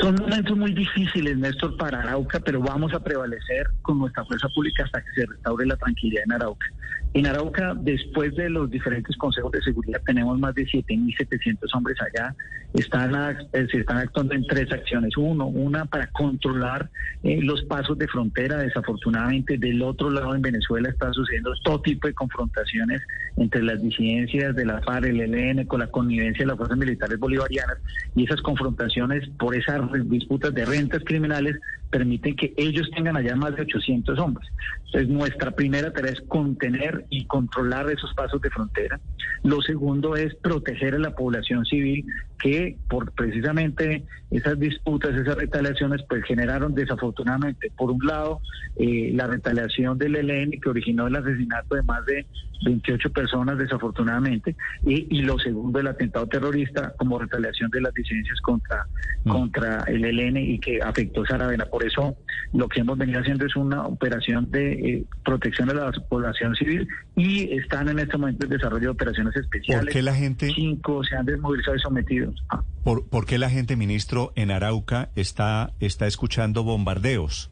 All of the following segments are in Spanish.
Son momentos muy difíciles, Néstor, para Arauca, pero vamos a prevalecer con nuestra fuerza pública hasta que se restaure la tranquilidad en Arauca. En Arauca, después de los diferentes consejos de seguridad, tenemos más de 7.700 hombres allá. Están, eh, se están actuando en tres acciones. Uno, una para controlar eh, los pasos de frontera. Desafortunadamente, del otro lado en Venezuela está sucediendo todo tipo de confrontaciones entre las disidencias de la FARC, el ELN, con la connivencia de las fuerzas militares bolivarianas. Y esas confrontaciones por esas disputas de rentas criminales permiten que ellos tengan allá más de 800 hombres. Entonces, nuestra primera tarea es contener y controlar esos pasos de frontera. Lo segundo es proteger a la población civil que por precisamente esas disputas, esas retaliaciones, pues generaron desafortunadamente, por un lado, eh, la retaliación del ELN que originó el asesinato de más de 28 personas desafortunadamente, y, y lo segundo, el atentado terrorista como retaliación de las disidencias contra, contra el ELN y que afectó a Saravena. Por eso lo que hemos venido haciendo es una operación de eh, protección de la población civil y están en este momento en desarrollo de operaciones especiales. ¿Por qué la gente... Cinco se han desmovilizado y sometidos. Ah. ¿Por, por qué la gente, ministro, en Arauca está, está escuchando bombardeos?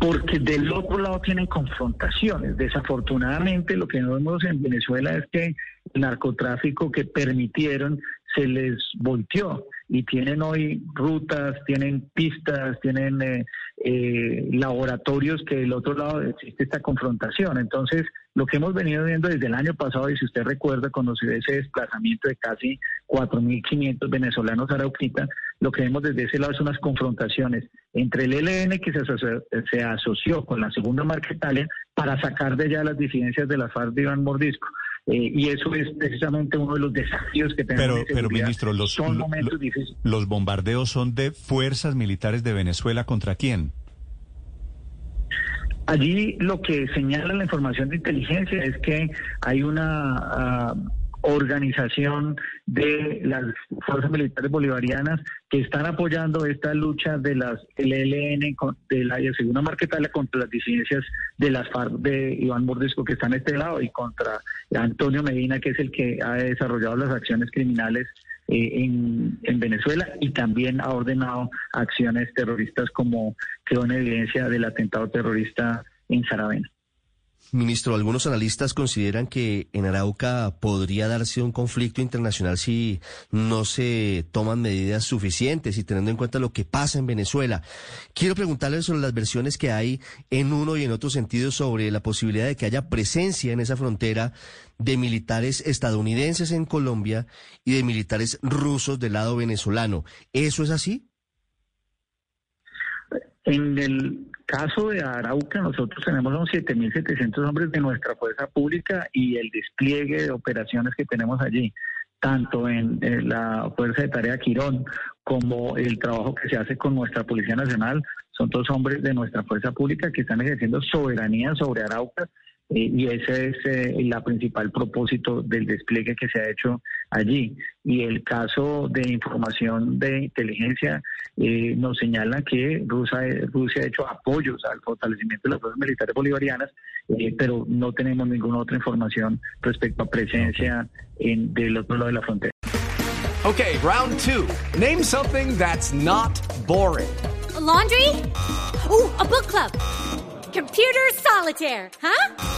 porque del otro lado tienen confrontaciones. Desafortunadamente lo que vemos en Venezuela es que el narcotráfico que permitieron se les volteó y tienen hoy rutas, tienen pistas, tienen eh, eh, laboratorios que del otro lado existe esta confrontación. Entonces, lo que hemos venido viendo desde el año pasado, y si usted recuerda cuando se ve ese desplazamiento de casi 4.500 venezolanos a Arauquita, lo que vemos desde ese lado son unas confrontaciones entre el ELN que se asoció, se asoció con la segunda marca Italia para sacar de allá las disidencias de la FARC de Iván Mordisco. Eh, y eso es precisamente uno de los desafíos que tenemos. Pero, pero ministro, los, son momentos difíciles. ¿los bombardeos son de fuerzas militares de Venezuela contra quién? Allí lo que señala la información de inteligencia es que hay una uh, organización de las fuerzas militares bolivarianas que están apoyando esta lucha de las LLN de la segunda marquetalia contra las disidencias de las FARC de Iván Mordesco que están a este lado y contra Antonio Medina que es el que ha desarrollado las acciones criminales eh, en, en, Venezuela y también ha ordenado acciones terroristas como quedó en evidencia del atentado terrorista en Saravena. Ministro, algunos analistas consideran que en Arauca podría darse un conflicto internacional si no se toman medidas suficientes y teniendo en cuenta lo que pasa en Venezuela. Quiero preguntarle sobre las versiones que hay en uno y en otro sentido sobre la posibilidad de que haya presencia en esa frontera de militares estadounidenses en Colombia y de militares rusos del lado venezolano. ¿Eso es así? En el caso de Arauca, nosotros tenemos unos 7.700 hombres de nuestra fuerza pública y el despliegue de operaciones que tenemos allí, tanto en, la Fuerza de Tarea Quirón como el trabajo que se hace con nuestra Policía Nacional, son todos hombres de nuestra fuerza pública que están ejerciendo soberanía sobre Arauca y ese es eh, el principal propósito del despliegue que se ha hecho allí. Y el caso de información de inteligencia eh, nos señala que Rusia, Rusia ha hecho apoyos al fortalecimiento de las fuerzas militares bolivarianas, pero no tenemos ninguna otra información respecto a presencia en, del otro lado de la frontera. Okay, round two. Name something that's not boring. laundry? Ooh, a book club. Computer solitaire, huh?